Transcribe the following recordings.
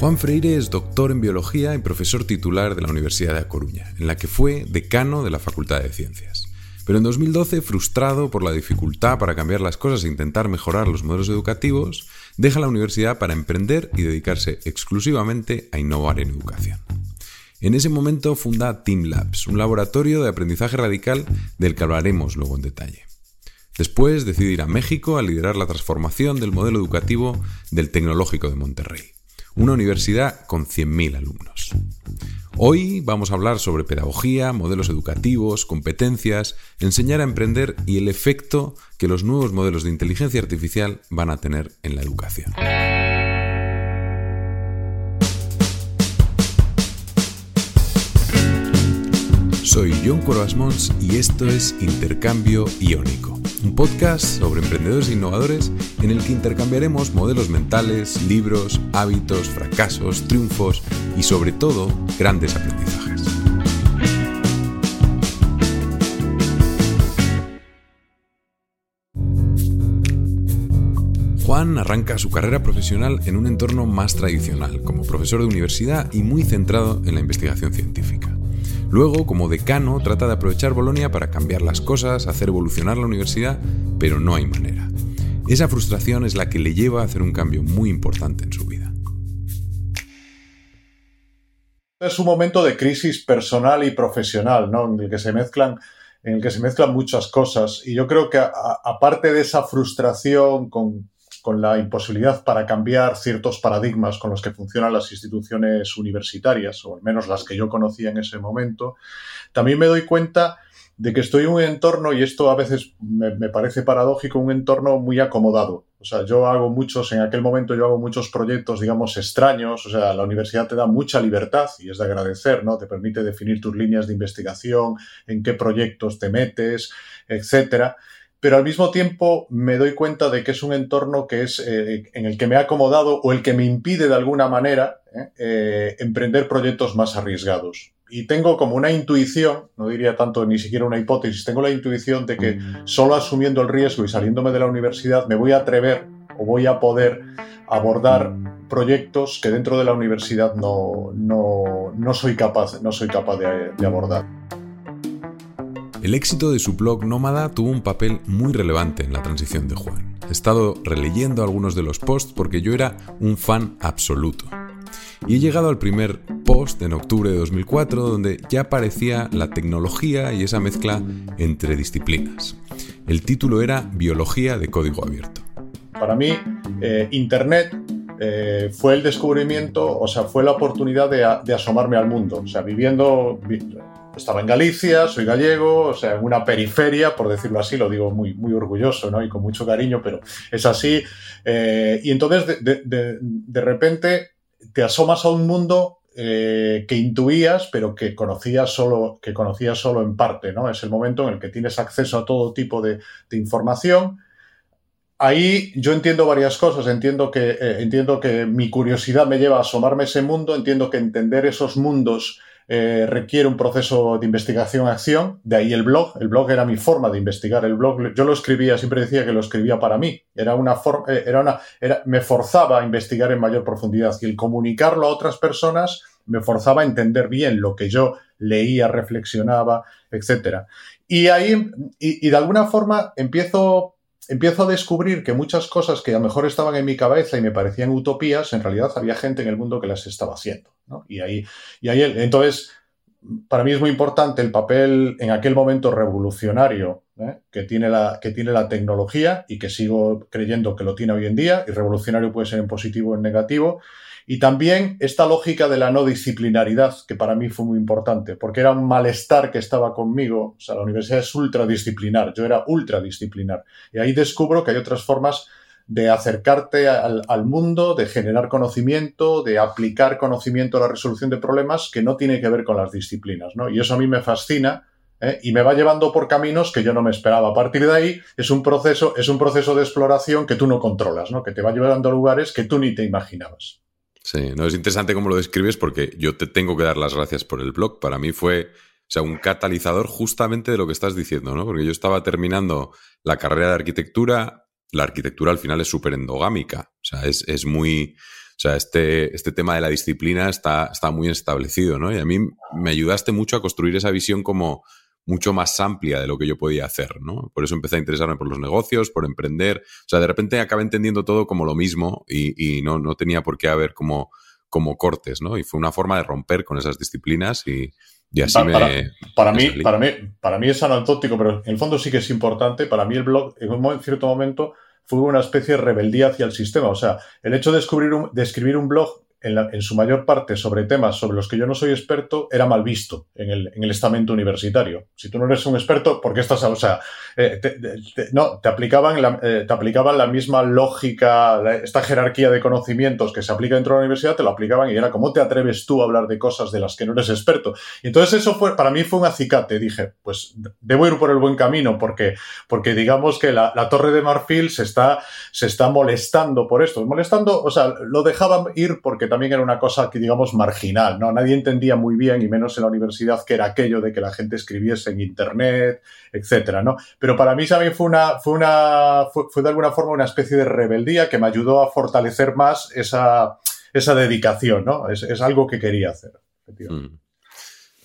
Juan Freire es doctor en biología y profesor titular de la Universidad de A Coruña, en la que fue decano de la Facultad de Ciencias. Pero en 2012, frustrado por la dificultad para cambiar las cosas e intentar mejorar los modelos educativos, deja la universidad para emprender y dedicarse exclusivamente a innovar en educación. En ese momento funda Team Labs, un laboratorio de aprendizaje radical del que hablaremos luego en detalle. Después decide ir a México a liderar la transformación del modelo educativo del Tecnológico de Monterrey, una universidad con 100.000 alumnos. Hoy vamos a hablar sobre pedagogía, modelos educativos, competencias, enseñar a emprender y el efecto que los nuevos modelos de inteligencia artificial van a tener en la educación. Soy John Corvasmons y esto es Intercambio Iónico, un podcast sobre emprendedores innovadores en el que intercambiaremos modelos mentales, libros, hábitos, fracasos, triunfos y sobre todo grandes aprendizajes. Juan arranca su carrera profesional en un entorno más tradicional, como profesor de universidad y muy centrado en la investigación científica. Luego, como decano, trata de aprovechar Bolonia para cambiar las cosas, hacer evolucionar la universidad, pero no hay manera. Esa frustración es la que le lleva a hacer un cambio muy importante en su vida. Es un momento de crisis personal y profesional, ¿no? En el que se mezclan, en el que se mezclan muchas cosas. Y yo creo que aparte de esa frustración con con la imposibilidad para cambiar ciertos paradigmas con los que funcionan las instituciones universitarias, o al menos las que yo conocía en ese momento, también me doy cuenta de que estoy en un entorno, y esto a veces me, parece paradójico, un entorno muy acomodado. O sea, yo hago muchos, en aquel momento yo hago muchos proyectos, digamos, extraños. O sea, la universidad te da mucha libertad y es de agradecer, ¿no? Te permite definir tus líneas de investigación, en qué proyectos te metes, etcétera pero al mismo tiempo me doy cuenta de que es un entorno que es eh, en el que me he acomodado o el que me impide de alguna manera eh, eh, emprender proyectos más arriesgados. Y tengo como una intuición, no diría tanto ni siquiera una hipótesis, tengo la intuición de que solo asumiendo el riesgo y saliéndome de la universidad me voy a atrever o voy a poder abordar proyectos que dentro de la universidad no, no, soy capaz, no soy capaz de abordar. El éxito de su blog Nómada tuvo un papel muy relevante en la transición de Juan. He estado releyendo algunos de los posts porque yo era un fan absoluto. Y he llegado al primer post en octubre de 2004 donde ya aparecía la tecnología y esa mezcla entre disciplinas. El título era Biología de Código Abierto. Para mí, eh, Internet eh, fue el descubrimiento, o sea, fue la oportunidad de, de, asomarme al mundo. O sea, viviendo, estaba en Galicia, soy gallego, o sea, en una periferia, por decirlo así, lo digo muy, muy orgulloso ¿no? y con mucho cariño, pero es así. Eh, y entonces, de, repente, te asomas a un mundo eh, que intuías, pero que conocías solo, solo en parte, ¿no? Es el momento en el que tienes acceso a todo tipo de, información. Ahí yo entiendo varias cosas. Entiendo que, eh, entiendo que mi curiosidad me lleva a asomarme a ese mundo. Entiendo que entender esos mundos eh, requiere un proceso de investigación-acción, de ahí el blog. El blog era mi forma de investigar. El blog, yo lo escribía, siempre decía que lo escribía para mí. Era una forma, eh, era una, era, me forzaba a investigar en mayor profundidad y el comunicarlo a otras personas me forzaba a entender bien lo que yo leía, reflexionaba, etcétera. Y ahí, y, y de alguna forma empiezo empiezo a descubrir que muchas cosas que a lo mejor estaban en mi cabeza y me parecían utopías, en realidad había gente en el mundo que las estaba haciendo. Y ahí, y ahí, entonces, para mí es muy importante el papel en aquel momento revolucionario ¿eh? que, tiene la, que tiene la tecnología y que sigo creyendo que lo tiene hoy en día, y revolucionario puede ser en positivo o en negativo, y también esta lógica de la no disciplinaridad, que para mí fue muy importante, porque era un malestar que estaba conmigo. O sea, la universidad es ultradisciplinar, yo era ultradisciplinar. Y ahí descubro que hay otras formas de acercarte al, mundo, de generar conocimiento, de aplicar conocimiento a la resolución de problemas que no tiene que ver con las disciplinas, ¿no? Y eso a mí me fascina ¿eh? y me va llevando por caminos que yo no me esperaba. A partir de ahí es un proceso, es un proceso de exploración que tú no controlas, ¿no? Que te va llevando a lugares que tú ni te imaginabas. Sí, no, es interesante cómo lo describes porque yo te tengo que dar las gracias por el blog. Para mí fue, o sea, un catalizador justamente de lo que estás diciendo, ¿no? Porque yo estaba terminando la carrera de arquitectura la arquitectura al final es súper endogámica. O sea, es, es, muy. O sea, este, este tema de la disciplina está, está muy establecido, ¿no? Y a mí me ayudaste mucho a construir esa visión como mucho más amplia de lo que yo podía hacer, ¿no? Por eso empecé a interesarme por los negocios, por emprender. O sea, de repente acabé entendiendo todo como lo mismo y, y no, no, tenía por qué haber como, como cortes, ¿no? Y fue una forma de romper con esas disciplinas y, y así para, me, para, mí, para, mí, para mí es anecdótico, pero en el fondo sí que es importante. Para mí el blog, en un cierto momento, fue una especie de rebeldía hacia el sistema. O sea, el hecho de, descubrir un, de escribir un blog en, su mayor parte sobre temas sobre los que yo no soy experto, era mal visto en el, en el estamento universitario. Si tú no eres un experto, ¿por qué estás, o sea, eh, no, te aplicaban, la, eh, te aplicaban la misma lógica, esta jerarquía de conocimientos que se aplica dentro de la universidad, te lo aplicaban y era, ¿cómo te atreves tú a hablar de cosas de las que no eres experto? Entonces eso fue, para mí fue un acicate. Dije, pues debo ir por el buen camino porque, porque digamos que la, la torre de marfil se está, se está molestando por esto. Molestando, o sea, lo dejaban ir porque también era una cosa que, digamos, marginal, ¿no? Nadie entendía muy bien, y menos en la universidad, que era aquello de que la gente escribiese en Internet, etcétera, ¿no? Pero para mí también fue una, fue una, fue, de alguna forma una especie de rebeldía que me ayudó a fortalecer más esa, esa dedicación, ¿no? Es, es algo que quería hacer. Mm.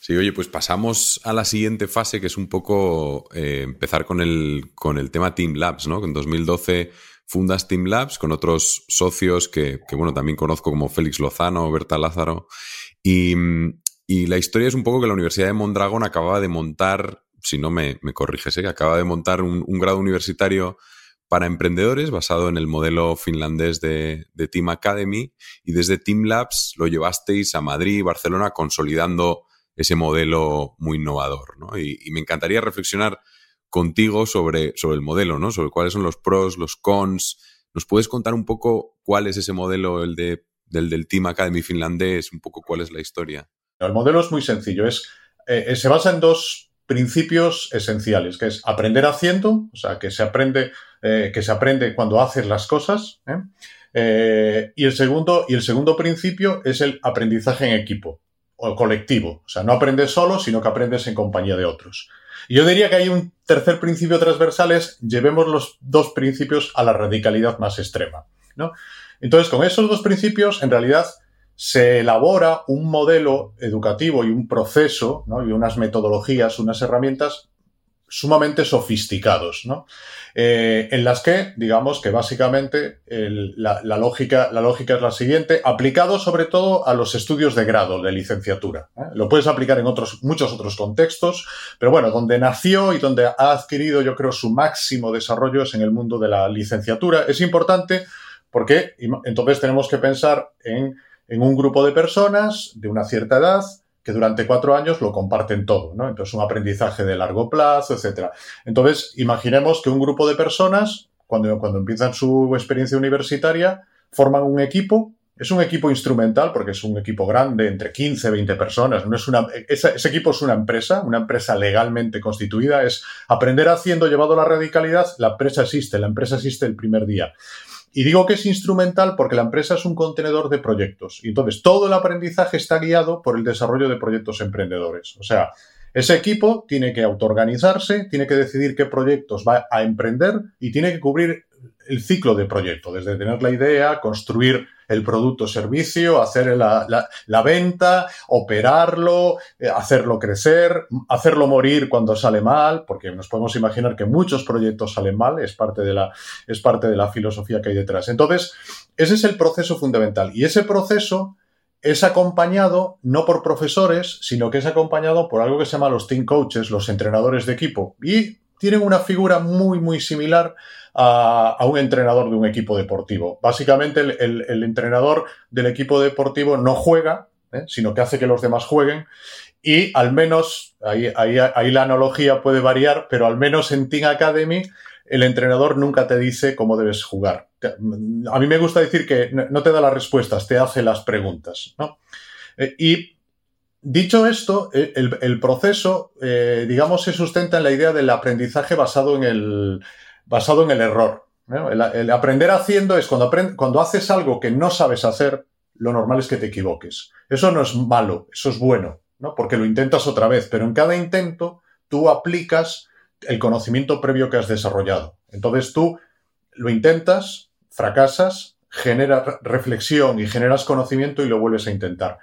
Sí, oye, pues pasamos a la siguiente fase, que es un poco eh, empezar con el, con el tema Team Labs, ¿no? En 2012 fundas Team Labs con otros socios que, bueno, también conozco como Félix Lozano, Berta Lázaro. Y, la historia es un poco que la Universidad de Mondragón acababa de montar, si no me, me corriges, ¿eh? acaba de montar un, grado universitario para emprendedores basado en el modelo finlandés de, Team Academy y desde Team Labs lo llevasteis a Madrid y Barcelona consolidando ese modelo muy innovador. y, me encantaría reflexionar contigo sobre, sobre el modelo, ¿no? Sobre cuáles son los pros, los cons. ¿Nos puedes contar un poco cuál es ese modelo, el de, del, del Team Academy finlandés? Un poco cuál es la historia. El modelo es muy sencillo. Es, eh, eh, se basa en dos principios esenciales, que es aprender haciendo, o sea, que se aprende, eh, que se aprende cuando haces las cosas. y, el segundo, y el segundo principio es el aprendizaje en equipo o colectivo. O sea, no aprendes solo, sino que aprendes en compañía de otros. Yo diría que hay un tercer principio transversal es llevemos los dos principios a la radicalidad más extrema. ¿no? Entonces, con esos dos principios, en realidad, se elabora un modelo educativo y un proceso ¿no? y unas metodologías, unas herramientas sumamente sofisticados, ¿no? Eh, en las que, digamos que básicamente la, lógica, la lógica es la siguiente, aplicado sobre todo a los estudios de grado de licenciatura. ¿eh? Lo puedes aplicar en otros, muchos otros contextos, pero bueno, donde nació y donde ha adquirido, yo creo, su máximo desarrollo es en el mundo de la licenciatura. Es importante porque entonces tenemos que pensar en, en un grupo de personas de una cierta edad, que durante cuatro años lo comparten todo, ¿no? Entonces, un aprendizaje de largo plazo, etcétera. Entonces, imaginemos que un grupo de personas, cuando, cuando empiezan su experiencia universitaria, forman un equipo. Es un equipo instrumental porque es un equipo grande, entre 15, 20 personas. Ese, ese equipo es una empresa, una empresa legalmente constituida. Es aprender haciendo llevado a la radicalidad. La empresa existe, la empresa existe el primer día. Y digo que es instrumental porque la empresa es un contenedor de proyectos. Y entonces todo el aprendizaje está guiado por el desarrollo de proyectos emprendedores. O sea, ese equipo tiene que autoorganizarse, tiene que decidir qué proyectos va a emprender y tiene que cubrir el ciclo de proyecto, desde tener la idea, construir el producto o servicio, hacer la, venta, operarlo, eh, hacerlo crecer, hacerlo morir cuando sale mal, porque nos podemos imaginar que muchos proyectos salen mal, es parte de la, es parte de la filosofía que hay detrás. Entonces, ese es el proceso fundamental. Y ese proceso es acompañado no por profesores, sino que es acompañado por algo que se llama los team coaches, los entrenadores de equipo. Y tienen una figura muy, muy similar a, un entrenador de un equipo deportivo. Básicamente, el, entrenador del equipo deportivo no juega, ¿eh? sino que hace que los demás jueguen. Y al menos, ahí, ahí, la analogía puede variar, pero al menos en Team Academy, el entrenador nunca te dice cómo debes jugar. A mí me gusta decir que no te da las respuestas, te hace las preguntas. Eh, y Dicho esto, eh, el, proceso, digamos, se sustenta en la idea del aprendizaje basado en el, basado en el error. El, aprender haciendo es cuando, cuando haces algo que no sabes hacer, lo normal es que te equivoques. Eso no es malo, eso es bueno, ¿no? porque lo intentas otra vez, pero en cada intento tú aplicas el conocimiento previo que has desarrollado. Entonces tú lo intentas, fracasas, generas reflexión y generas conocimiento y lo vuelves a intentar.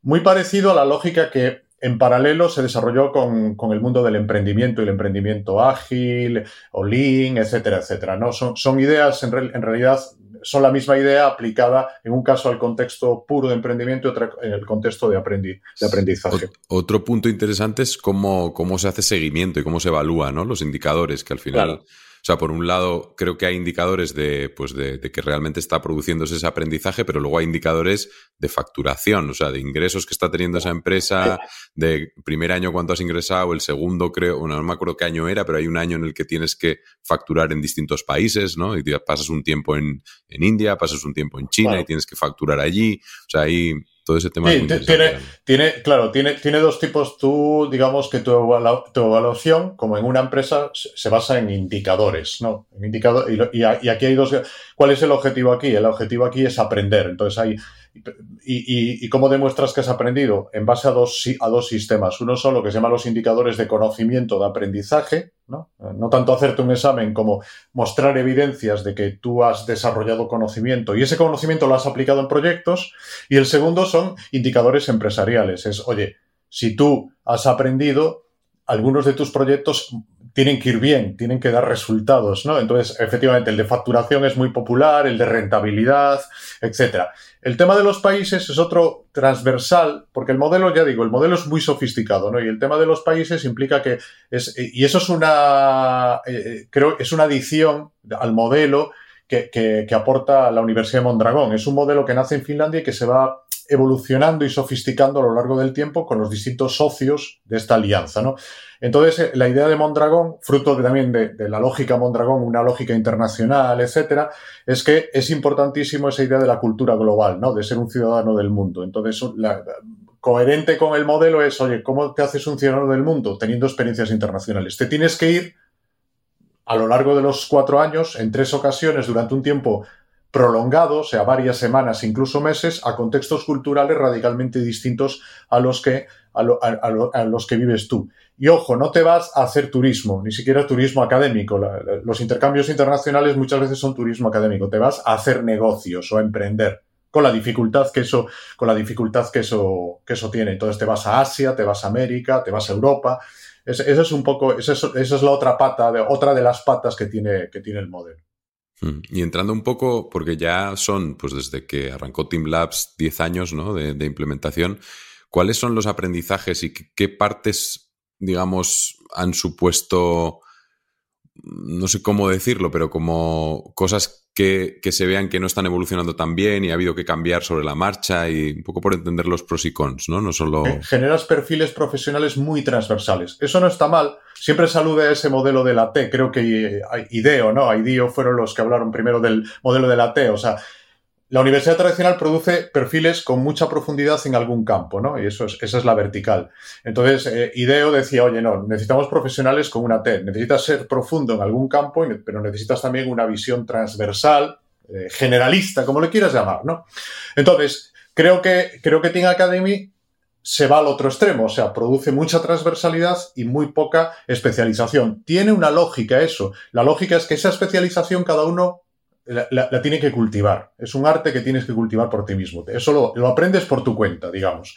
Muy parecido a la lógica que en paralelo se desarrolló con, el mundo del emprendimiento y el emprendimiento ágil o lean, etcétera, etcétera. ¿no? Son, son ideas, en, en, realidad, son la misma idea aplicada en un caso al contexto puro de emprendimiento y otro en el contexto de, de aprendizaje. otro punto interesante es cómo, cómo se hace seguimiento y cómo se evalúa ¿no? los indicadores, que al final... sea, por un lado, creo que hay indicadores de, pues de, que realmente está produciéndose ese aprendizaje, pero luego hay indicadores de facturación, o sea, de ingresos que está teniendo esa empresa, de primer año cuánto has ingresado, el segundo creo, bueno, no me acuerdo qué año era, pero hay un año en el que tienes que facturar en distintos países, ¿no? Y pasas un tiempo en, India, pasas un tiempo en China y tienes que facturar allí. O sea, hay todo ese tema. tiene, tiene, claro, tiene, tiene dos tipos. Tú, digamos que tu, evaluación, como en una empresa, se basa en indicadores, ¿no? En indicador, y, aquí hay dos. ¿Cuál es el objetivo aquí? El objetivo aquí es aprender. Entonces hay y, cómo demuestras que has aprendido? En base a dos, a dos sistemas. Uno son lo que se llaman los indicadores de conocimiento de aprendizaje, ¿no? no tanto hacerte un examen como mostrar evidencias de que tú has desarrollado conocimiento y ese conocimiento lo has aplicado en proyectos. Y el segundo son indicadores empresariales. Es, oye, si tú has aprendido, algunos de tus proyectos tienen que ir bien, tienen que dar resultados, ¿no? Entonces, efectivamente, el de facturación es muy popular, el de rentabilidad, etcétera. El tema de los países es otro transversal, porque el modelo, ya digo, el modelo es muy sofisticado, ¿no? Y el tema de los países implica que es, y eso es una, eh, creo, es una adición al modelo que, que, que, aporta la Universidad de Mondragón. Es un modelo que nace en Finlandia y que se va evolucionando y sofisticando a lo largo del tiempo con los distintos socios de esta alianza, ¿no? Entonces, eh, la idea de Mondragón, fruto también de, la lógica Mondragón, una lógica internacional, etcétera, es que es importantísimo esa idea de la cultura global, ¿no? De ser un ciudadano del mundo. Entonces, coherente con el modelo es, oye, ¿cómo te haces un ciudadano del mundo? Teniendo experiencias internacionales. Te tienes que ir a lo largo de los cuatro años, en tres ocasiones, durante un tiempo prolongado, o sea, varias semanas, incluso meses, a contextos culturales radicalmente distintos a los que, a, los que vives tú. Y ojo, no te vas a hacer turismo, ni siquiera turismo académico. los intercambios internacionales muchas veces son turismo académico. Te vas a hacer negocios o a emprender con la dificultad que eso, con la dificultad que eso, que eso tiene. Entonces te vas a Asia, te vas a América, te vas a Europa. Esa es un poco, esa es, la otra pata, otra de las patas que tiene, que tiene el modelo. Mm. Y entrando un poco, porque ya son, pues desde que arrancó Team Labs 10 años ¿no? de, implementación, ¿cuáles son los aprendizajes y qué, partes, digamos, han supuesto, no sé cómo decirlo, pero como cosas que, se vean que no están evolucionando tan bien y ha habido que cambiar sobre la marcha y un poco por entender los pros y cons, ¿no? No solo... Generas perfiles profesionales muy transversales. Eso no está mal. Siempre salude a ese modelo de la T. Creo que IDEO, ¿no? IDEO fueron los que hablaron primero del modelo de la T. O sea, la universidad tradicional produce perfiles con mucha profundidad en algún campo, ¿no? Y eso es, esa es la vertical. Entonces, eh, IDEO decía, oye, no, necesitamos profesionales con una T. Necesitas ser profundo en algún campo, pero necesitas también una visión transversal, eh, generalista, como le quieras llamar, ¿no? Entonces, creo que, creo que Team Academy se va al otro extremo, o sea, produce mucha transversalidad y muy poca especialización. Tiene una lógica eso. La lógica es que esa especialización cada uno la, tiene que cultivar. Es un arte que tienes que cultivar por ti mismo. Eso lo, aprendes por tu cuenta, digamos.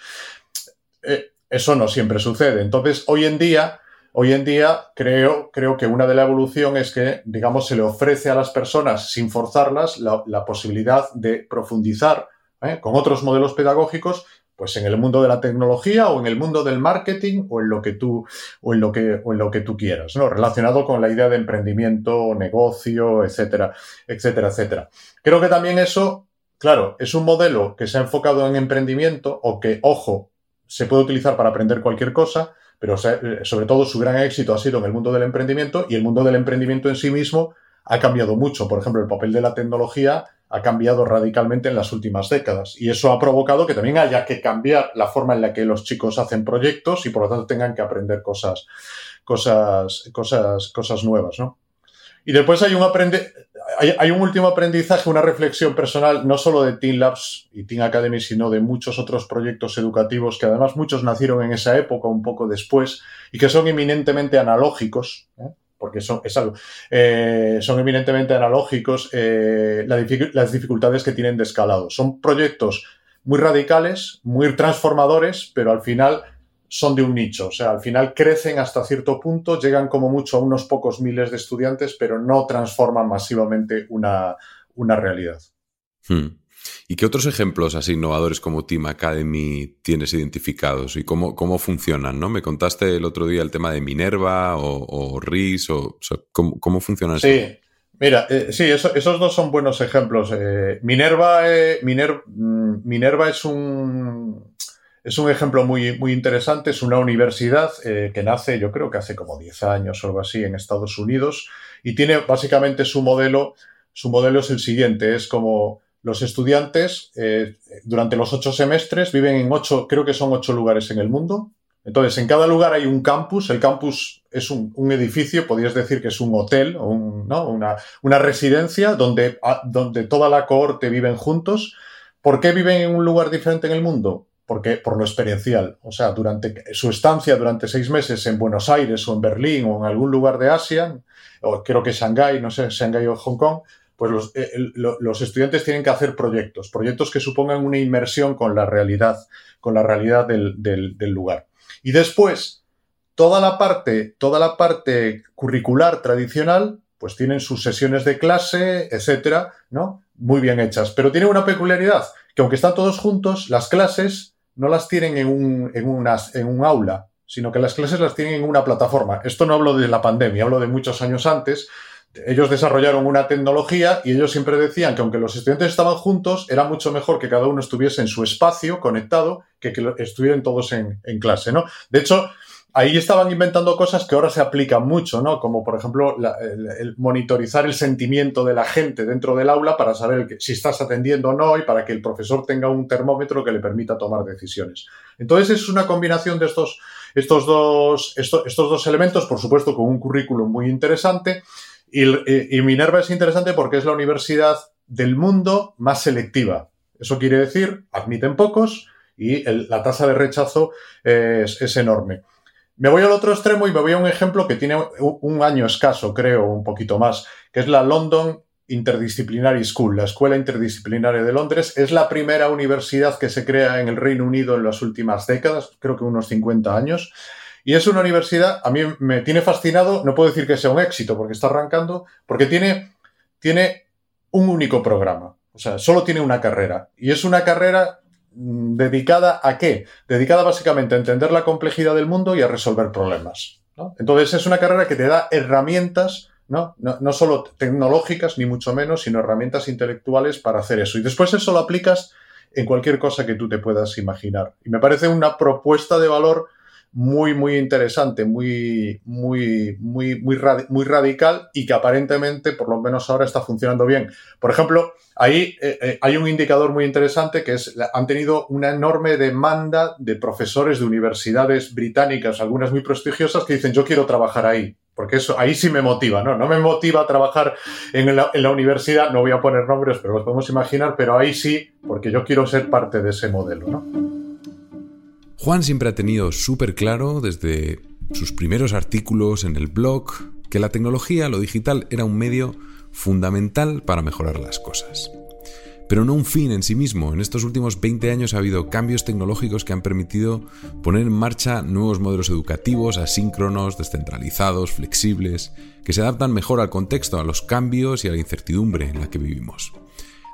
Eh, eso no siempre sucede. Entonces, hoy en día, hoy en día creo, creo que una de la evolución es que, digamos, se le ofrece a las personas, sin forzarlas, la, posibilidad de profundizar ¿eh? con otros modelos pedagógicos pues en el mundo de la tecnología o en el mundo del marketing o en lo que tú, o en lo que, o en lo que tú quieras, ¿no? Relacionado con la idea de emprendimiento, negocio, etcétera, etcétera, etcétera. Creo que también eso, claro, es un modelo que se ha enfocado en emprendimiento o que, ojo, se puede utilizar para aprender cualquier cosa, pero sobre todo su gran éxito ha sido en el mundo del emprendimiento y el mundo del emprendimiento en sí mismo ha cambiado mucho. Por ejemplo, el papel de la tecnología ha cambiado radicalmente en las últimas décadas y eso ha provocado que también haya que cambiar la forma en la que los chicos hacen proyectos y por lo tanto tengan que aprender cosas, cosas, cosas, cosas nuevas, ¿no? Y después hay un aprende hay, un último aprendizaje, una reflexión personal, no solo de Team Labs y Team Academy, sino de muchos otros proyectos educativos que además muchos nacieron en esa época, un poco después, y que son eminentemente analógicos. ¿eh? Porque son, es algo, eh, son eminentemente analógicos eh, las dificultades que tienen de escalado. Son proyectos muy radicales, muy transformadores, pero al final son de un nicho. O sea, al final crecen hasta cierto punto, llegan como mucho a unos pocos miles de estudiantes, pero no transforman masivamente una, realidad. Hmm. ¿Y qué otros ejemplos así innovadores como Team Academy tienes identificados y cómo, cómo funcionan? ¿no? Me contaste el otro día el tema de Minerva o, RIS, o, ¿cómo, funcionan? Sí, mira, eh, sí, esos dos son buenos ejemplos. Eh, Minerva, eh, mm, Minerva es un, es un ejemplo muy, muy interesante. Es una universidad que nace, yo creo que hace como 10 años o algo así, en Estados Unidos y tiene básicamente su modelo. Su modelo es el siguiente, es como los estudiantes eh, durante los ocho semestres viven en ocho, creo que son ocho lugares en el mundo. Entonces, en cada lugar hay un campus. El campus es un, edificio, podrías decir que es un hotel o una, residencia donde, donde toda la cohorte viven juntos. ¿Por qué viven en un lugar diferente en el mundo? Porque, por lo experiencial. O sea, durante su estancia durante seis meses en Buenos Aires o en Berlín o en algún lugar de Asia, o creo que Shanghái, no sé, Shanghái o Hong Kong, pues eh, los, estudiantes tienen que hacer proyectos, proyectos que supongan una inmersión con la realidad, con la realidad del, lugar. Y después, toda la parte, toda la parte curricular tradicional, pues tienen sus sesiones de clase, etcétera, ¿no? Muy bien hechas. Pero tiene una peculiaridad, que aunque están todos juntos, las clases no las tienen en un, en, en un aula, sino que las clases las tienen en una plataforma. Esto no hablo de la pandemia, hablo de muchos años antes, ellos desarrollaron una tecnología y ellos siempre decían que aunque los estudiantes estaban juntos, era mucho mejor que cada uno estuviese en su espacio conectado que que estuvieran todos en, clase, ¿no? De hecho, ahí estaban inventando cosas que ahora se aplican mucho, ¿no? Como por ejemplo el, monitorizar el sentimiento de la gente dentro del aula para saber si estás atendiendo o no y para que el profesor tenga un termómetro que le permita tomar decisiones. Entonces es una combinación de estos, estos, dos, estos, dos elementos, por supuesto, con un currículum muy interesante y, Minerva es interesante porque es la universidad del mundo más selectiva. Eso quiere decir, admiten pocos y la tasa de rechazo es, enorme. Me voy al otro extremo y me voy a un ejemplo que tiene un año escaso, creo, un poquito más, que es la London Interdisciplinary School, la Escuela Interdisciplinaria de Londres. Es la primera universidad que se crea en el Reino Unido en las últimas décadas, creo que unos 50 años. Y es una universidad, a mí me tiene fascinado, no puedo decir que sea un éxito porque está arrancando, porque tiene, tiene un único programa. O sea, solo tiene una carrera. Y es una carrera mm, dedicada a qué? Dedicada básicamente a entender la complejidad del mundo y a resolver problemas. Entonces es una carrera que te da herramientas, ¿no? ¿no? No, solo tecnológicas, ni mucho menos, sino herramientas intelectuales para hacer eso. Y después eso lo aplicas en cualquier cosa que tú te puedas imaginar. Y me parece una propuesta de valor muy, muy interesante, muy, muy, muy, muy, muy radical y que aparentemente, por lo menos ahora, está funcionando bien. Por ejemplo, ahí eh, eh, hay un indicador muy interesante que es, han tenido una enorme demanda de profesores de universidades británicas, algunas muy prestigiosas, que dicen, yo quiero trabajar ahí. Porque eso ahí sí me motiva, ¿no? No me motiva trabajar en la, en la universidad, no voy a poner nombres, pero los podemos imaginar, pero ahí sí, porque yo quiero ser parte de ese modelo, ¿no? Juan siempre ha tenido súper claro desde sus primeros artículos en el blog que la tecnología, lo digital, era un medio fundamental para mejorar las cosas. Pero no un fin en sí mismo. En estos últimos 20 años ha habido cambios tecnológicos que han permitido poner en marcha nuevos modelos educativos asíncronos, descentralizados, flexibles, que se adaptan mejor al contexto, a los cambios y a la incertidumbre en la que vivimos.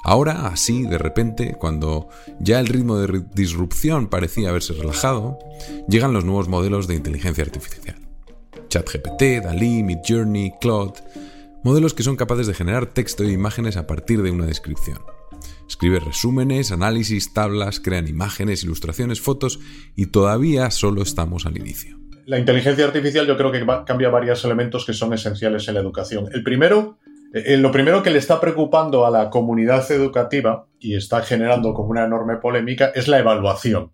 Ahora, así, de repente, cuando ya el ritmo de disrupción parecía haberse relajado, llegan los nuevos modelos de inteligencia artificial. ChatGPT, DALI, Midjourney, Claude, modelos que son capaces de generar texto e imágenes a partir de una descripción. Escribe resúmenes, análisis, tablas, crean imágenes, ilustraciones, fotos y todavía solo estamos al inicio. La inteligencia artificial yo creo que cambia varios elementos que son esenciales en la educación. El primero eh, lo primero que le está preocupando a la comunidad educativa y está generando como una enorme polémica es la evaluación.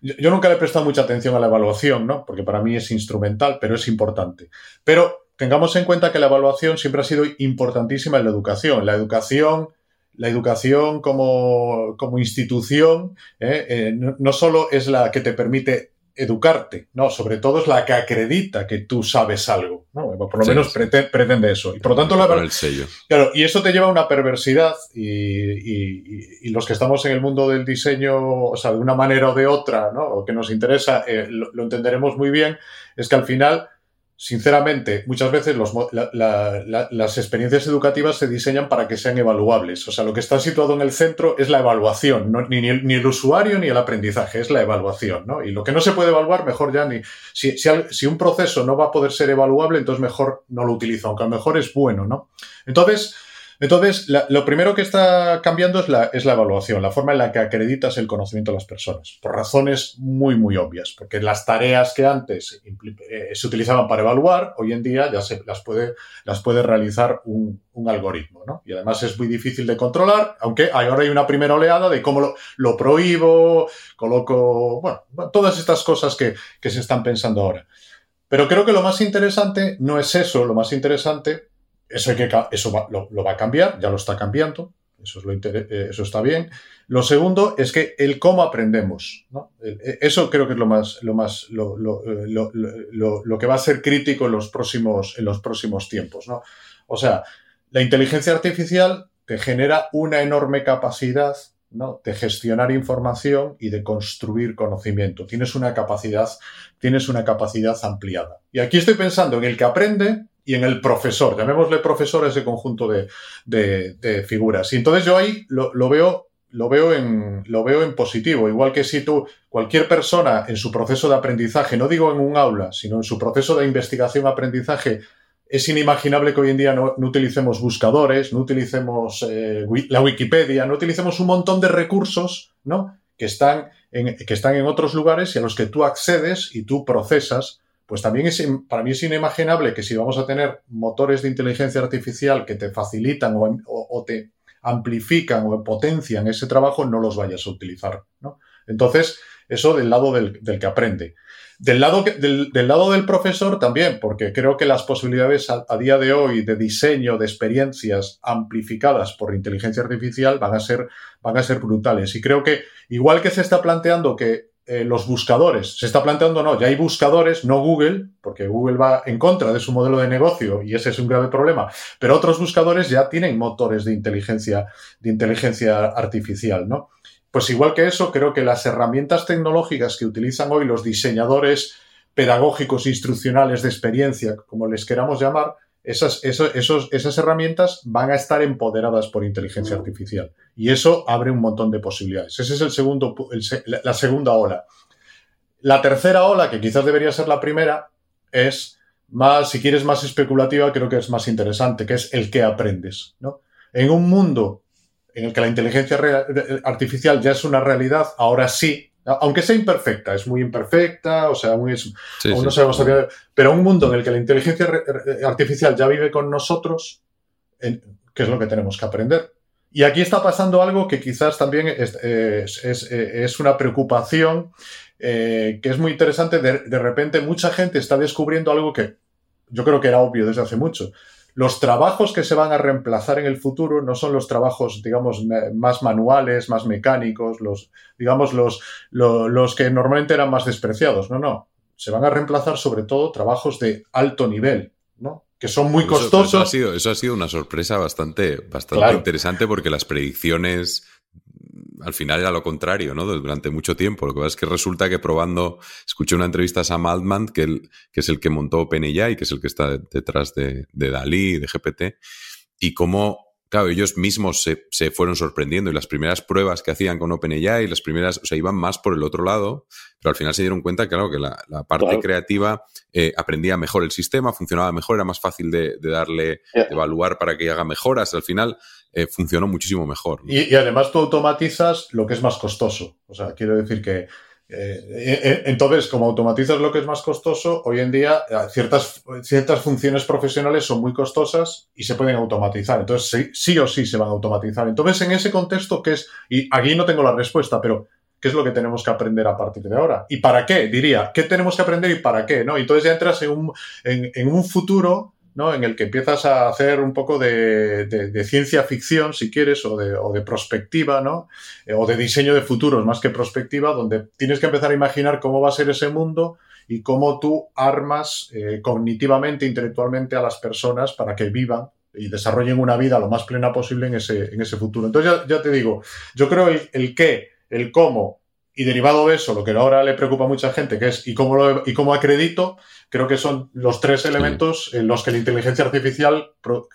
Yo nunca le he prestado mucha atención a la evaluación, ¿no? porque para mí es instrumental, pero es importante. Pero tengamos en cuenta que la evaluación siempre ha sido importantísima en la educación. La educación, la educación como, como institución ¿eh? Eh, no, no, solo es la que te permite educarte, ¿no? Sobre todo es la que acredita que tú sabes algo, ¿no? Por lo menos pretende, eso. Y por lo tanto, la el sello. Claro, y eso te lleva a una perversidad y, los que estamos en el mundo del diseño, o sea, de una manera o de otra, ¿no? O que nos interesa, eh, lo entenderemos muy bien, es que al final sinceramente, muchas veces las experiencias educativas se diseñan para que sean evaluables. O sea, lo que está situado en el centro es la evaluación, ni, el, usuario ni el aprendizaje, es la evaluación. ¿no? Y lo que no se puede evaluar, mejor ya ni... Si, si, un proceso no va a poder ser evaluable, entonces mejor no lo utilizo, aunque a lo mejor es bueno. ¿no? Entonces, entonces, lo primero que está cambiando es la, evaluación, la forma en la que acreditas el conocimiento de las personas, por razones muy, muy obvias, porque las tareas que antes eh, se utilizaban para evaluar, hoy en día ya se las puede, las puede realizar un, algoritmo, ¿no? Y además es muy difícil de controlar, aunque ahora hay una primera oleada de cómo lo, prohíbo, coloco, bueno, todas estas cosas que se están pensando ahora. Pero creo que lo más interesante no es eso, lo más interesante eso, que, eso lo, va a cambiar, ya lo está cambiando, eso, es lo eh, eso está bien. Lo segundo es que el cómo aprendemos. E, eso creo que es lo más, lo más, lo, lo, que va a ser crítico en los próximos, en los próximos tiempos. ¿no? O sea, la inteligencia artificial te genera una enorme capacidad ¿no? de gestionar información y de construir conocimiento. Tienes una capacidad, tienes una capacidad ampliada. Y aquí estoy pensando en el que aprende y en el profesor. Llamémosle profesor a ese conjunto de, figuras. Y entonces yo ahí lo, veo. Lo veo, en, lo veo en positivo, igual que si tú, cualquier persona en su proceso de aprendizaje, no digo en un aula, sino en su proceso de investigación-aprendizaje, es inimaginable que hoy en día no, utilicemos buscadores, no utilicemos eh, la Wikipedia, no utilicemos un montón de recursos ¿no? que, están en, que están en otros lugares y a los que tú accedes y tú procesas pues también es, para mí es inimaginable que si vamos a tener motores de inteligencia artificial que te facilitan o, te amplifican o potencian ese trabajo, no los vayas a utilizar. ¿no? Entonces, eso del lado del, que aprende. Del lado, del, lado, del, profesor también, porque creo que las posibilidades a, día de hoy de diseño de experiencias amplificadas por inteligencia artificial van a ser, van a ser brutales. Y creo que, igual que se está planteando que eh, los buscadores. Se está planteando, no, ya hay buscadores, no Google, porque Google va en contra de su modelo de negocio y ese es un grave problema, pero otros buscadores ya tienen motores de inteligencia, de inteligencia artificial, ¿no? Pues igual que eso, creo que las herramientas tecnológicas que utilizan hoy los diseñadores pedagógicos, instruccionales de experiencia, como les queramos llamar, esas, esas herramientas van a estar empoderadas por inteligencia artificial. Y eso abre un montón de posibilidades. Esa es el segundo, la segunda ola. La tercera ola, que quizás debería ser la primera, es más, si quieres más especulativa, creo que es más interesante, que es el que aprendes. ¿no? En un mundo en el que la inteligencia artificial ya es una realidad, ahora sí aunque sea imperfecta, es muy imperfecta, o sea, aún, es, no sabemos todavía, pero un mundo en el que la inteligencia artificial ya vive con nosotros, ¿qué es lo que tenemos que aprender? Y aquí está pasando algo que quizás también es, una preocupación eh, que es muy interesante. de repente mucha gente está descubriendo algo que yo creo que era obvio desde hace mucho los trabajos que se van a reemplazar en el futuro no son los trabajos, digamos, más manuales, más mecánicos, los, digamos, los, los, que normalmente eran más despreciados. No, no. Se van a reemplazar sobre todo trabajos de alto nivel, ¿no? Que son muy costosos. Eso, ha, sido, eso ha sido una sorpresa bastante, bastante interesante porque las predicciones al final era lo contrario, ¿no? Durante mucho tiempo. Lo que pasa es que resulta que probando, escuché una entrevista a Sam Altman, que, que es el que montó OpenAI, que es el que está detrás de, de Dalí, de GPT, y cómo claro, ellos mismos se, se, fueron sorprendiendo y las primeras pruebas que hacían con OpenAI, las primeras, o sea, iban más por el otro lado, pero al final se dieron cuenta, claro, que la, parte creativa eh, aprendía mejor el sistema, funcionaba mejor, era más fácil de, darle, de evaluar para que haga mejoras. Al final eh, funcionó muchísimo mejor. Y, además tú automatizas lo que es más costoso. O sea, quiero decir que eh, eh, entonces, como automatizas lo que es más costoso, hoy en día eh, ciertas, ciertas funciones profesionales son muy costosas y se pueden automatizar. Entonces, sí, o sí se van a automatizar. Entonces, en ese contexto, ¿qué es? Y aquí no tengo la respuesta, pero ¿qué es lo que tenemos que aprender a partir de ahora? ¿Y para qué? Diría, ¿qué tenemos que aprender y para qué? ¿no? Entonces ya entras en un, en, un futuro ¿no? En el que empiezas a hacer un poco de, ciencia ficción, si quieres, o de, o de prospectiva, ¿no? Eh, o de diseño de futuros más que prospectiva, donde tienes que empezar a imaginar cómo va a ser ese mundo y cómo tú armas eh, cognitivamente, intelectualmente a las personas para que vivan y desarrollen una vida lo más plena posible en ese, en ese futuro. Entonces, ya, te digo, yo creo el qué, el cómo y derivado de eso, lo que ahora le preocupa a mucha gente, que es ¿y cómo, lo, y cómo acredito? Creo que son los tres elementos en los que la inteligencia artificial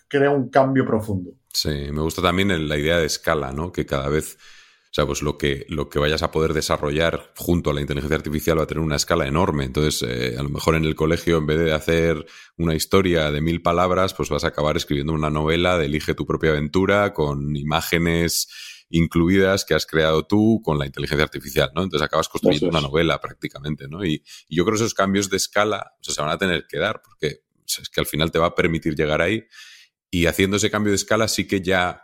crea un cambio profundo. Sí, me gusta también la idea de escala, ¿no? Que cada vez, o sea, pues lo que, lo que vayas a poder desarrollar junto a la inteligencia artificial va a tener una escala enorme. Entonces, eh, a lo mejor en el colegio, en vez de hacer una historia de mil palabras, pues vas a acabar escribiendo una novela de Elige tu propia aventura con imágenes incluidas que has creado tú con la inteligencia artificial, ¿no? Entonces acabas construyendo una novela prácticamente, ¿no? Y, yo creo que esos cambios de escala se van a tener que dar porque es que al final te va a permitir llegar ahí y haciendo ese cambio de escala sí que ya,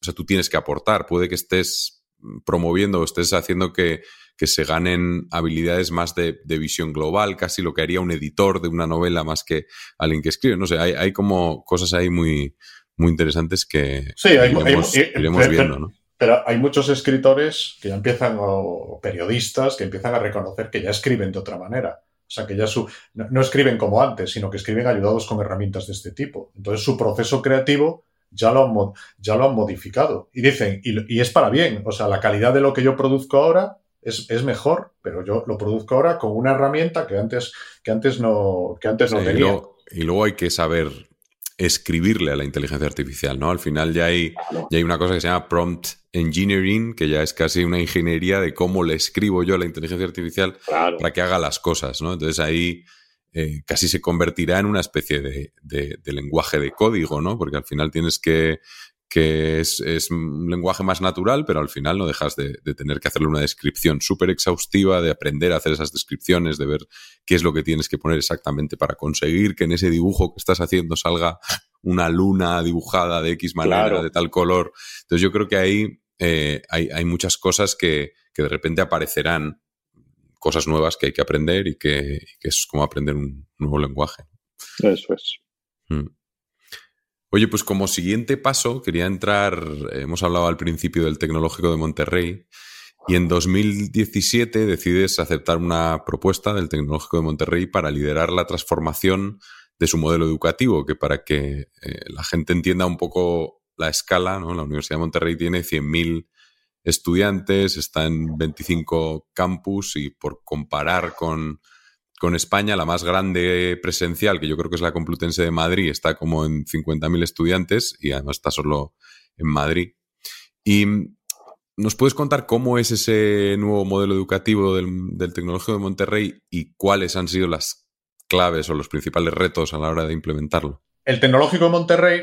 o sea, tú tienes que aportar, puede que estés promoviendo o estés haciendo que, se ganen habilidades más de, visión global, casi lo que haría un editor de una novela más que alguien que escribe. No sé, hay, hay como cosas ahí muy, muy interesantes que sí, iremos, eh, viendo, ¿no? Pero hay muchos escritores que ya empiezan, o periodistas, que empiezan a reconocer que ya escriben de otra manera. O sea, que ya su, no, escriben como antes, sino que escriben ayudados con herramientas de este tipo. Entonces, su proceso creativo ya lo han, ya lo han modificado. Y dicen, y, es para bien. O sea, la calidad de lo que yo produzco ahora es, mejor, pero yo lo produzco ahora con una herramienta que antes, que antes no, que antes no tenía. y luego hay que saber escribirle a la inteligencia artificial, ¿no? Al final ya hay, ya hay una cosa que se llama prompt engineering, que ya es casi una ingeniería de cómo le escribo yo a la inteligencia artificial para que haga las cosas, ¿no? Entonces ahí eh, casi se convertirá en una especie de, de, lenguaje de código, ¿no? Porque al final tienes que que es, un lenguaje más natural, pero al final no dejas de, tener que hacerle una descripción súper exhaustiva, de aprender a hacer esas descripciones, de ver qué es lo que tienes que poner exactamente para conseguir que en ese dibujo que estás haciendo salga una luna dibujada de X manera, de tal color. Entonces yo creo que ahí eh, hay, muchas cosas que, de repente aparecerán, cosas nuevas que hay que aprender y que, es como aprender un nuevo lenguaje. Eso es. Mm. Oye, pues como siguiente paso, quería entrar, hemos hablado al principio del Tecnológico de Monterrey, y en 2017 decides aceptar una propuesta del Tecnológico de Monterrey para liderar la transformación de su modelo educativo, que para que eh, la gente entienda un poco la escala, ¿no? la Universidad de Monterrey tiene 100.000 estudiantes, está en 25 campus y por comparar con con España, la más grande presencial, que yo creo que es la Complutense de Madrid, está como en 50.000 estudiantes y además está solo en Madrid. Y ¿Nos puedes contar cómo es ese nuevo modelo educativo del, Tecnológico de Monterrey y cuáles han sido las claves o los principales retos a la hora de implementarlo? El Tecnológico de Monterrey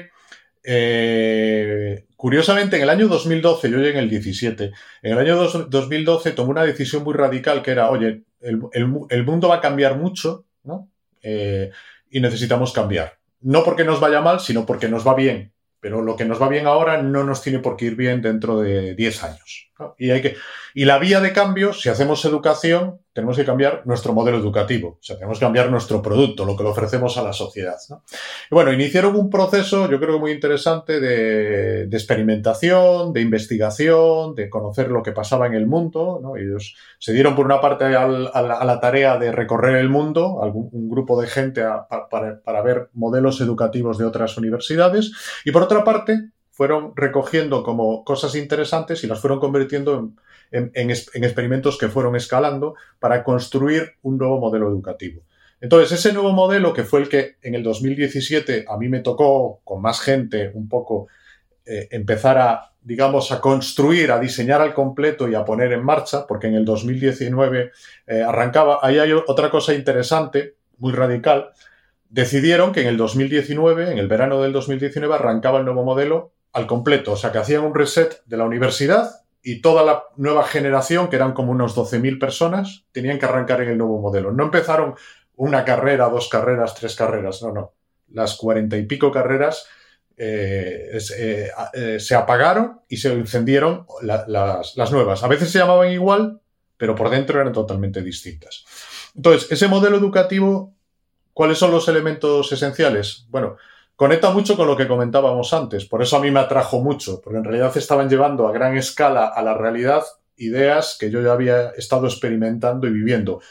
eh, curiosamente, en el año 2012, yo llegué en el 17, en el año 2012 tomó una decisión muy radical que era, oye, el, mundo va a cambiar mucho, ¿no? Eh, y necesitamos cambiar. No porque nos vaya mal, sino porque nos va bien. Pero lo que nos va bien ahora no nos tiene por qué ir bien dentro de 10 años. Y, hay que, y la vía de cambio, si hacemos educación, tenemos que cambiar nuestro modelo educativo, o sea, tenemos que cambiar nuestro producto, lo que le ofrecemos a la sociedad. Bueno, iniciaron un proceso, yo creo que muy interesante, de, experimentación, de investigación, de conocer lo que pasaba en el mundo. Ellos se dieron por una parte a, la, tarea de recorrer el mundo, algún, un grupo de gente para, para ver modelos educativos de otras universidades, y por otra parte, fueron recogiendo como cosas interesantes y las fueron convirtiendo en, experimentos que fueron escalando para construir un nuevo modelo educativo. Entonces, ese nuevo modelo, que fue el que en el 2017 a mí me tocó con más gente un poco eh, empezar a, digamos, a construir, a diseñar al completo y a poner en marcha, porque en el 2019 eh, arrancaba, ahí hay otra cosa interesante, muy radical, decidieron que en el 2019, en el verano del 2019, arrancaba el nuevo modelo al completo. O sea, que hacían un reset de la universidad y toda la nueva generación, que eran como unos 12.000 personas, tenían que arrancar en el nuevo modelo. No empezaron una carrera, dos carreras, tres carreras, no, no. Las cuarenta y pico carreras eh, eh, eh, se apagaron y se encendieron las, las nuevas. A veces se llamaban igual, pero por dentro eran totalmente distintas. Entonces, ese modelo educativo, ¿cuáles son los elementos esenciales? Bueno, conecta mucho con lo que comentábamos antes. Por eso a mí me atrajo mucho, porque en realidad estaban llevando a gran escala a la realidad ideas que yo ya había estado experimentando y viviendo.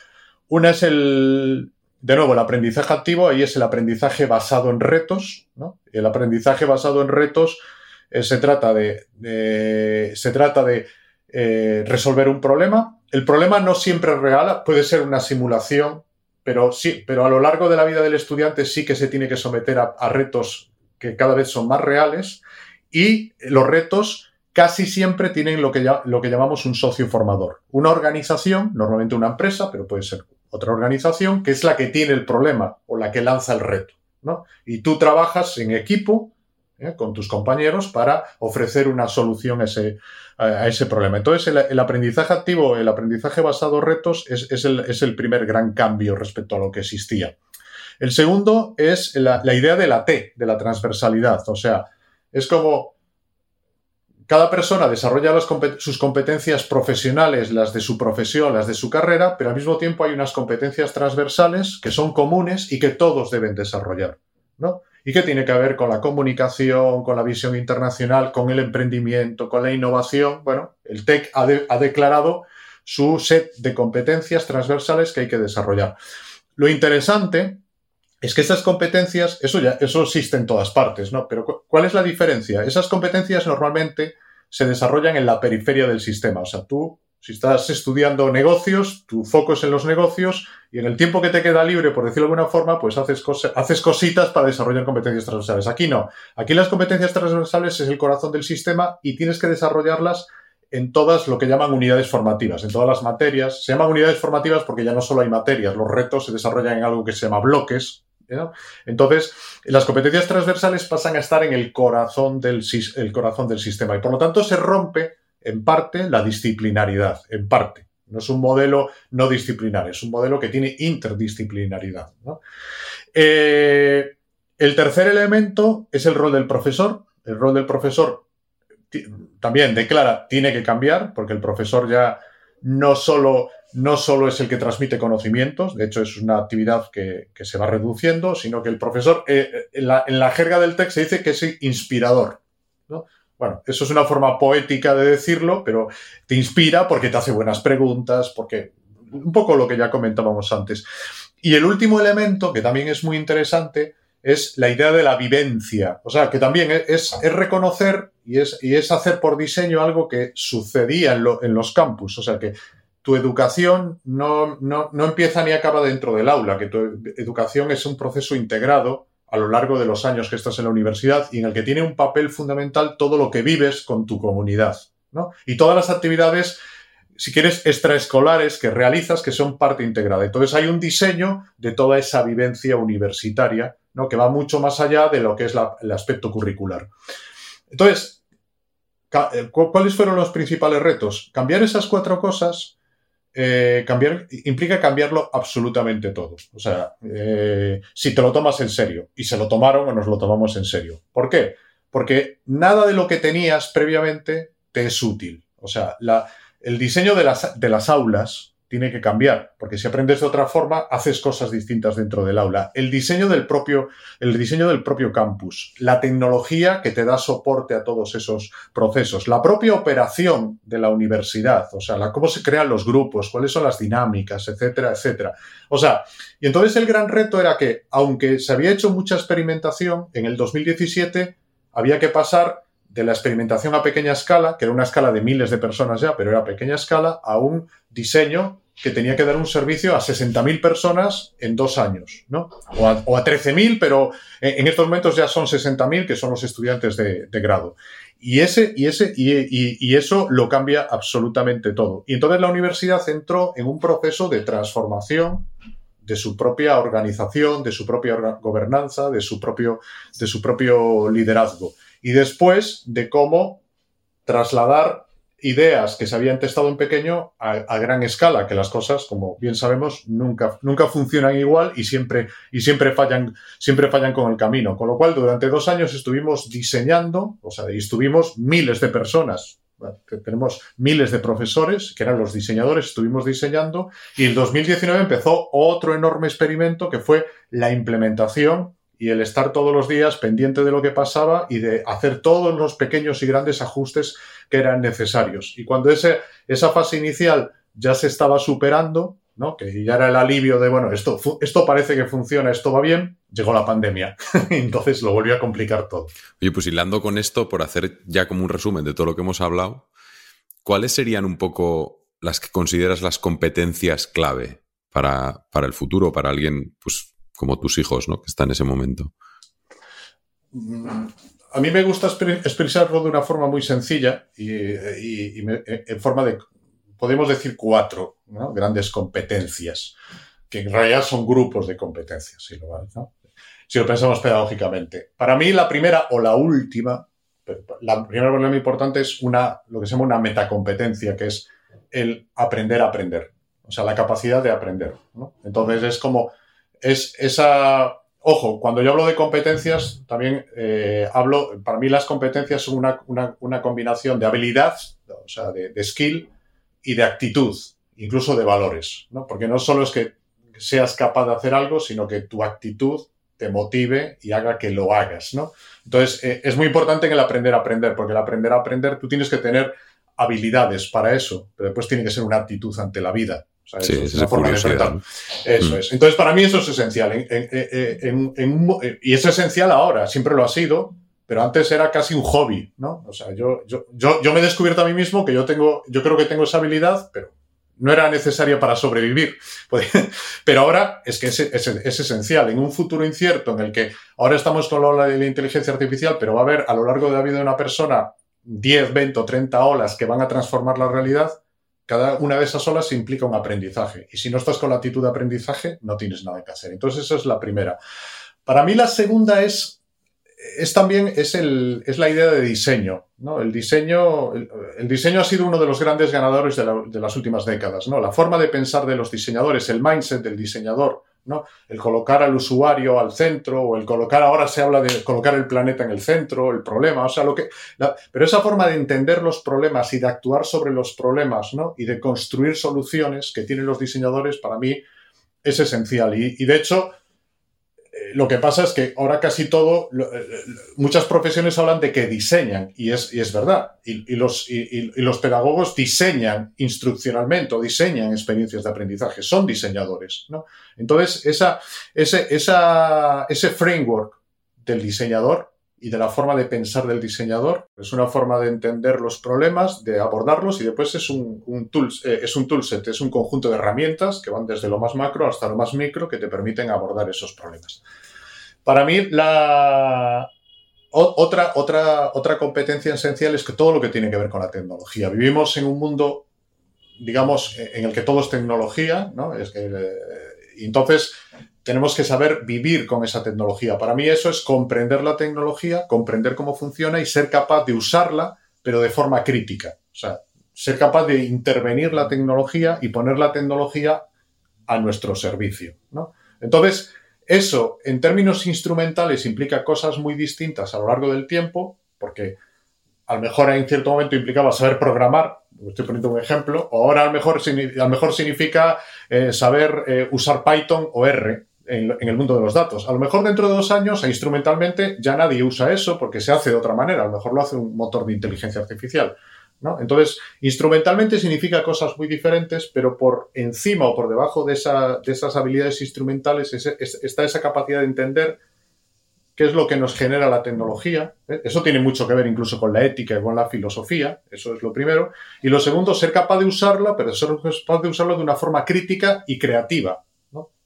Una es el, de nuevo, el aprendizaje activo, ahí es el aprendizaje basado en retos. ¿no? El aprendizaje basado en retos eh, se trata de, se trata de eh, resolver un problema. El problema no siempre es real, puede ser una simulación, pero sí, pero a lo largo de la vida del estudiante sí que se tiene que someter a, retos que cada vez son más reales y los retos casi siempre tienen lo que, lo que llamamos un socio formador. Una organización, normalmente una empresa, pero puede ser otra organización, que es la que tiene el problema o la que lanza el reto. ¿no? Y tú trabajas en equipo ¿eh? con tus compañeros para ofrecer una solución a ese, problema. Entonces, el, aprendizaje activo, el aprendizaje basado en retos es, el, primer gran cambio respecto a lo que existía. El segundo es la idea de la T, de la transversalidad. O sea, es como cada persona desarrolla sus competencias profesionales, las de su profesión, las de su carrera, pero al mismo tiempo hay unas competencias transversales que son comunes y que todos deben desarrollar, ¿no? Y que tiene que ver con la comunicación, con la visión internacional, con el emprendimiento, con la innovación. Bueno, el TEC ha, ha declarado su set de competencias transversales que hay que desarrollar. Lo interesante es que esas competencias, eso ya, eso existe en todas partes, ¿no? Pero ¿cuál es la diferencia? Esas competencias normalmente se desarrollan en la periferia del sistema. O sea, tú, si estás estudiando negocios, tu foco es en los negocios y en el tiempo que te queda libre, por decirlo de alguna forma, pues haces, haces cositas para desarrollar competencias transversales. Aquí no. Aquí las competencias transversales es el corazón del sistema y tienes que desarrollarlas en todas lo que llaman unidades formativas, en todas las materias. Se llaman unidades formativas porque ya no solo hay materias, los retos se desarrollan en algo que se llama bloques, entonces, las competencias transversales pasan a estar en el corazón, del, el corazón del sistema y por lo tanto se rompe en parte la disciplinaridad, en parte. No es un modelo no disciplinar, es un modelo que tiene interdisciplinaridad. Eh, el tercer elemento es el rol del profesor. El rol del profesor también declara tiene que cambiar porque el profesor ya no solo no solo es el que transmite conocimientos, de hecho es una actividad que, se va reduciendo, sino que el profesor, eh, eh, en, la, jerga del texto se dice que es inspirador. Bueno, eso es una forma poética de decirlo, pero te inspira porque te hace buenas preguntas, porque un poco lo que ya comentábamos antes. Y el último elemento, que también es muy interesante, es la idea de la vivencia. O sea, que también es, es reconocer y es, y es, hacer por diseño algo que sucedía en, los campus. O sea, que tu educación no, no, no, empieza ni acaba dentro del aula, que tu educación es un proceso integrado a lo largo de los años que estás en la universidad y en el que tiene un papel fundamental todo lo que vives con tu comunidad, ¿no? Y todas las actividades, si quieres, extraescolares que realizas que son parte integrada. Entonces hay un diseño de toda esa vivencia universitaria, ¿no? Que va mucho más allá de lo que es el aspecto curricular. Entonces, eh, ¿cuáles fueron los principales retos? Cambiar esas cuatro cosas eh, cambiar, implica cambiarlo absolutamente todo. O sea, eh, si te lo tomas en serio, y se lo tomaron o nos lo tomamos en serio. ¿Por qué? Porque nada de lo que tenías previamente te es útil. O sea, el diseño de las, de las aulas tiene que cambiar, porque si aprendes de otra forma, haces cosas distintas dentro del aula. El diseño del propio, el diseño del propio campus, la tecnología que te da soporte a todos esos procesos, la propia operación de la universidad, o sea, cómo se crean los grupos, cuáles son las dinámicas, etcétera, etcétera. O sea, y entonces el gran reto era que, aunque se había hecho mucha experimentación, en el 2017 había que pasar de la experimentación a pequeña escala, que era una escala de miles de personas ya, pero era pequeña escala, a un diseño que tenía que dar un servicio a 60.000 personas en dos años, ¿no? O a, o a 13.000, pero en, estos momentos ya son 60.000, que son los estudiantes de, grado. Y, ese, y, ese, y, eso lo cambia absolutamente todo. Y entonces la universidad entró en un proceso de transformación de su propia organización, de su propia gobernanza, de su propio, de su propio liderazgo. Y después de cómo trasladar ideas que se habían testado en pequeño a, gran escala, que las cosas, como bien sabemos, nunca, nunca funcionan igual y siempre, y siempre fallan, siempre fallan con el camino. Con lo cual, durante dos años estuvimos diseñando, o sea, y estuvimos miles de personas. Tenemos miles de profesores, que eran los diseñadores, estuvimos diseñando, y en 2019 empezó otro enorme experimento que fue la implementación y el estar todos los días pendiente de lo que pasaba y de hacer todos los pequeños y grandes ajustes que eran necesarios. Y cuando esa fase inicial ya se estaba superando, ¿no? que ya era el alivio de, bueno, esto, esto parece que funciona, esto va bien, llegó la pandemia. Entonces lo volvió a complicar todo. Oye, pues hilando con esto, por hacer ya como un resumen de todo lo que hemos hablado, ¿cuáles serían un poco las que consideras las competencias clave para, para el futuro, para alguien pues, como tus hijos, ¿no? que está en ese momento? A mí me gusta expresarlo de una forma muy sencilla y, en forma de, podemos decir, cuatro grandes competencias, que en realidad son grupos de competencias, si lo, si lo pensamos pedagógicamente. Para mí, la primera o la última, la primera problema importante es una, lo que se llama una metacompetencia, que es el aprender a aprender, o sea, la capacidad de aprender. Entonces, es como, es esa Ojo, cuando yo hablo de competencias, también eh, hablo, para mí las competencias son una, combinación de habilidad, o sea, de, skill y de actitud, incluso de valores, ¿no? Porque no solo es que seas capaz de hacer algo, sino que tu actitud te motive y haga que lo hagas, ¿no? Entonces, eh, es muy importante en el aprender a aprender, porque el aprender a aprender, tú tienes que tener habilidades para eso, pero después tiene que ser una actitud ante la vida sí, es esa forma de Eso mm. es. Entonces, para mí eso es esencial. y es esencial ahora, siempre lo ha sido, pero antes era casi un hobby, ¿no? O sea, yo, yo, yo, me he descubierto a mí mismo que yo tengo, yo creo que tengo esa habilidad, pero no era necesaria para sobrevivir. Pero ahora es que es, es, esencial. En un futuro incierto en el que ahora estamos con la ola de la inteligencia artificial, pero va a haber a lo largo de la vida de una persona 10, 20 o 30 olas que van a transformar la realidad, cada una de esas olas implica un aprendizaje. Y si no estás con la actitud de aprendizaje, no tienes nada que hacer. Entonces, esa es la primera. Para mí, la segunda es, es también es, el, es la idea de diseño. ¿no? El, diseño el, diseño ha sido uno de los grandes ganadores de, de, las últimas décadas. ¿no? La forma de pensar de los diseñadores, el mindset del diseñador, ¿no? El colocar al usuario al centro, o el colocar, ahora se habla de colocar el planeta en el centro, el problema, o sea, lo que. pero esa forma de entender los problemas y de actuar sobre los problemas, ¿no? Y de construir soluciones que tienen los diseñadores, para mí es esencial. y de hecho, lo que pasa es que ahora casi todo, eh, muchas profesiones hablan de que diseñan, y es, y es verdad. Y, los, y, los pedagogos diseñan instruccionalmente o diseñan experiencias de aprendizaje, son diseñadores. ¿no? Entonces, esa, ese, esa, ese framework del diseñador y de la forma de pensar del diseñador es una forma de entender los problemas, de abordarlos y después es un, un, eh, es un toolset, es un conjunto de herramientas que van desde lo más macro hasta lo más micro que te permiten abordar esos problemas. Para mí, la otra, otra, otra competencia esencial es que todo lo que tiene que ver con la tecnología. Vivimos en un mundo, digamos, en el que todo es tecnología, ¿no? Es que, eh, entonces, tenemos que saber vivir con esa tecnología. Para mí eso es comprender la tecnología, comprender cómo funciona y ser capaz de usarla, pero de forma crítica. O sea, ser capaz de intervenir la tecnología y poner la tecnología a nuestro servicio. ¿no? Entonces, eso, en términos instrumentales, implica cosas muy distintas a lo largo del tiempo, porque a lo mejor en cierto momento implicaba saber programar, estoy poniendo un ejemplo, o ahora a lo mejor, a mejor significa eh, saber eh, usar Python o R en, el mundo de los datos. A lo mejor dentro de dos años, instrumentalmente, ya nadie usa eso porque se hace de otra manera, a lo mejor lo hace un motor de inteligencia artificial. Entonces, instrumentalmente significa cosas muy diferentes, pero por encima o por debajo de, esas habilidades instrumentales está esa capacidad de entender qué es lo que nos genera la tecnología. ¿eh? Eso tiene mucho que ver incluso con la ética y con la filosofía, eso es lo primero. Y lo segundo, ser capaz de usarla, pero ser capaz de usarlo de una forma crítica y creativa,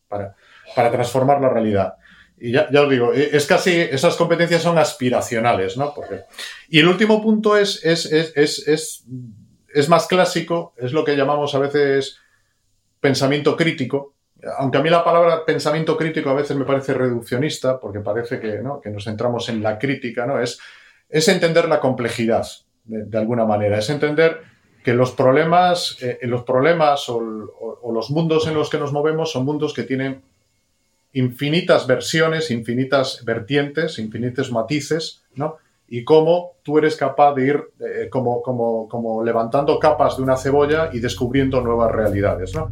para, para transformar la realidad. Y ya, os digo, e, es casi, esas competencias son aspiracionales, ¿no? Porque, y el último punto es, es, es, es, más clásico, es lo que llamamos a veces pensamiento crítico, aunque a mí la palabra pensamiento crítico a veces me parece reduccionista, porque parece que, ¿no? que nos centramos en la crítica, ¿no? Es, es entender la complejidad, de, alguna manera, es entender que los problemas, eh, los problemas o, los mundos en los que nos movemos son mundos que tienen infinitas versiones, infinitas vertientes, infinitos matices, ¿no? Y cómo tú eres capaz de ir eh, como, como, como levantando capas de una cebolla y descubriendo nuevas realidades, ¿no?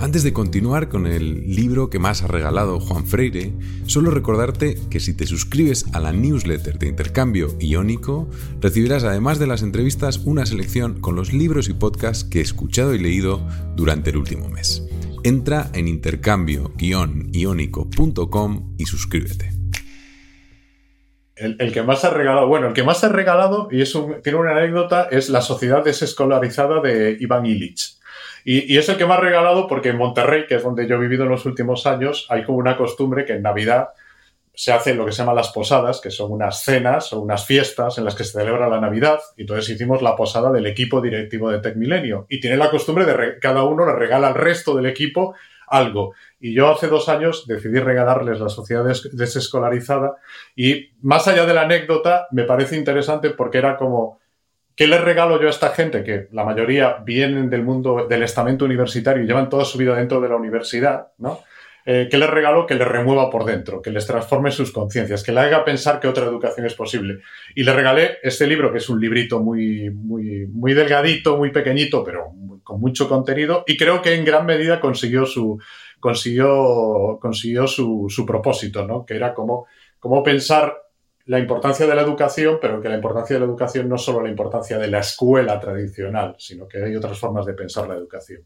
Antes de continuar con el libro que más ha regalado Juan Freire, solo recordarte que si te suscribes a la newsletter de intercambio iónico, recibirás además de las entrevistas una selección con los libros y podcasts que he escuchado y leído durante el último mes. Entra en intercambio-iónico.com y suscríbete. El, que más ha regalado, bueno, el que más ha regalado, y tiene una anécdota, es la sociedad desescolarizada de Iván Illich. Y, es el que me ha regalado porque en Monterrey, que es donde yo he vivido en los últimos años, hay como una costumbre que en Navidad se hacen lo que se llama las posadas, que son unas cenas o unas fiestas en las que se celebra la Navidad. Y entonces hicimos la posada del equipo directivo de Tech Milenio. Y tiene la costumbre de cada uno le regala al resto del equipo algo. Y yo hace dos años decidí regalarles la sociedad desescolarizada. Y más allá de la anécdota, me parece interesante porque era como ¿Qué les regalo yo a esta gente? Que la mayoría vienen del mundo del estamento universitario y llevan toda su vida dentro de la universidad, ¿no? Eh, ¿Qué les regalo? Que les remueva por dentro, que les transforme sus conciencias, que le haga pensar que otra educación es posible. Y le regalé este libro, que es un librito muy, muy, muy delgadito, muy pequeñito, pero con mucho contenido, y creo que en gran medida consiguió su, consiguió, consiguió su, su propósito, ¿no? Que era como, como pensar la importancia de la educación, pero que la importancia de la educación no es solo la importancia de la escuela tradicional, sino que hay otras formas de pensar la educación.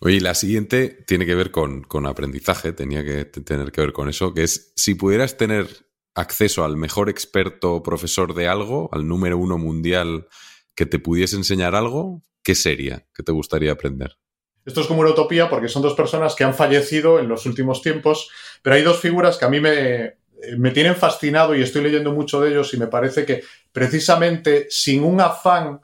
Oye, la siguiente tiene que ver con, aprendizaje, tenía que tener que ver con eso, que es si pudieras tener acceso al mejor experto profesor de algo, al número uno mundial que te pudiese enseñar algo, ¿qué sería? ¿Qué te gustaría aprender? Esto es como una utopía porque son dos personas que han fallecido en los últimos tiempos, pero hay dos figuras que a mí me, eh, me tienen fascinado y estoy leyendo mucho de ellos y me parece que precisamente sin un afán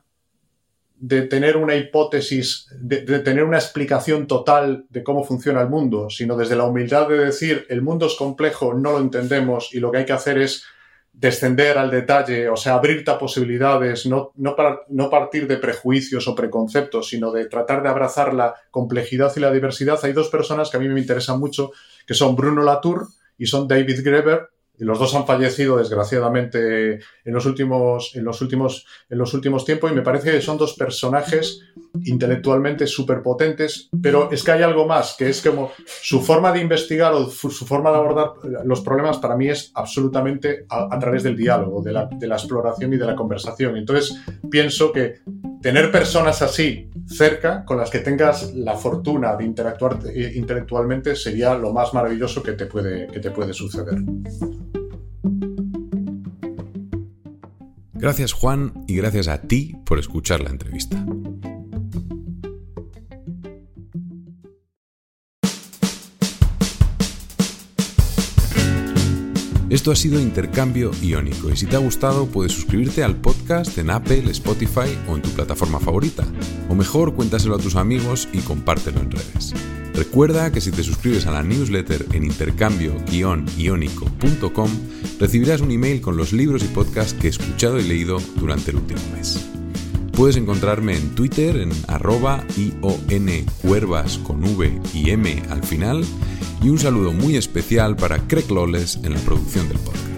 de tener una hipótesis, de, tener una explicación total de cómo funciona el mundo, sino desde la humildad de decir el mundo es complejo, no lo entendemos y lo que hay que hacer es descender al detalle, o sea, abrirte a posibilidades, no, no, no partir de prejuicios o preconceptos, sino de tratar de abrazar la complejidad y la diversidad. Hay dos personas que a mí me interesan mucho, que son Bruno Latour, y son David Greber, los dos han fallecido desgraciadamente en los últimos, en los últimos, en los últimos tiempos y me parece que son dos personajes intelectualmente súper potentes, pero es que hay algo más, que es como su forma de investigar o su forma de abordar los problemas para mí es absolutamente a, través del diálogo, de la, de la exploración y de la conversación. Entonces pienso que tener personas así cerca, con las que tengas la fortuna de interactuar eh, intelectualmente, sería lo más maravilloso que te puede, que te puede suceder. Gracias Juan y gracias a ti por escuchar la entrevista. Esto ha sido Intercambio Iónico y si te ha gustado puedes suscribirte al podcast en Apple, Spotify o en tu plataforma favorita. O mejor, cuéntaselo a tus amigos y compártelo en redes. Recuerda que si te suscribes a la newsletter en intercambio-iónico.com recibirás un email con los libros y podcasts que he escuchado y leído durante el último mes. Puedes encontrarme en Twitter en arroba ioncuervas con V y M al final y un saludo muy especial para Craig Lawless en la producción del podcast.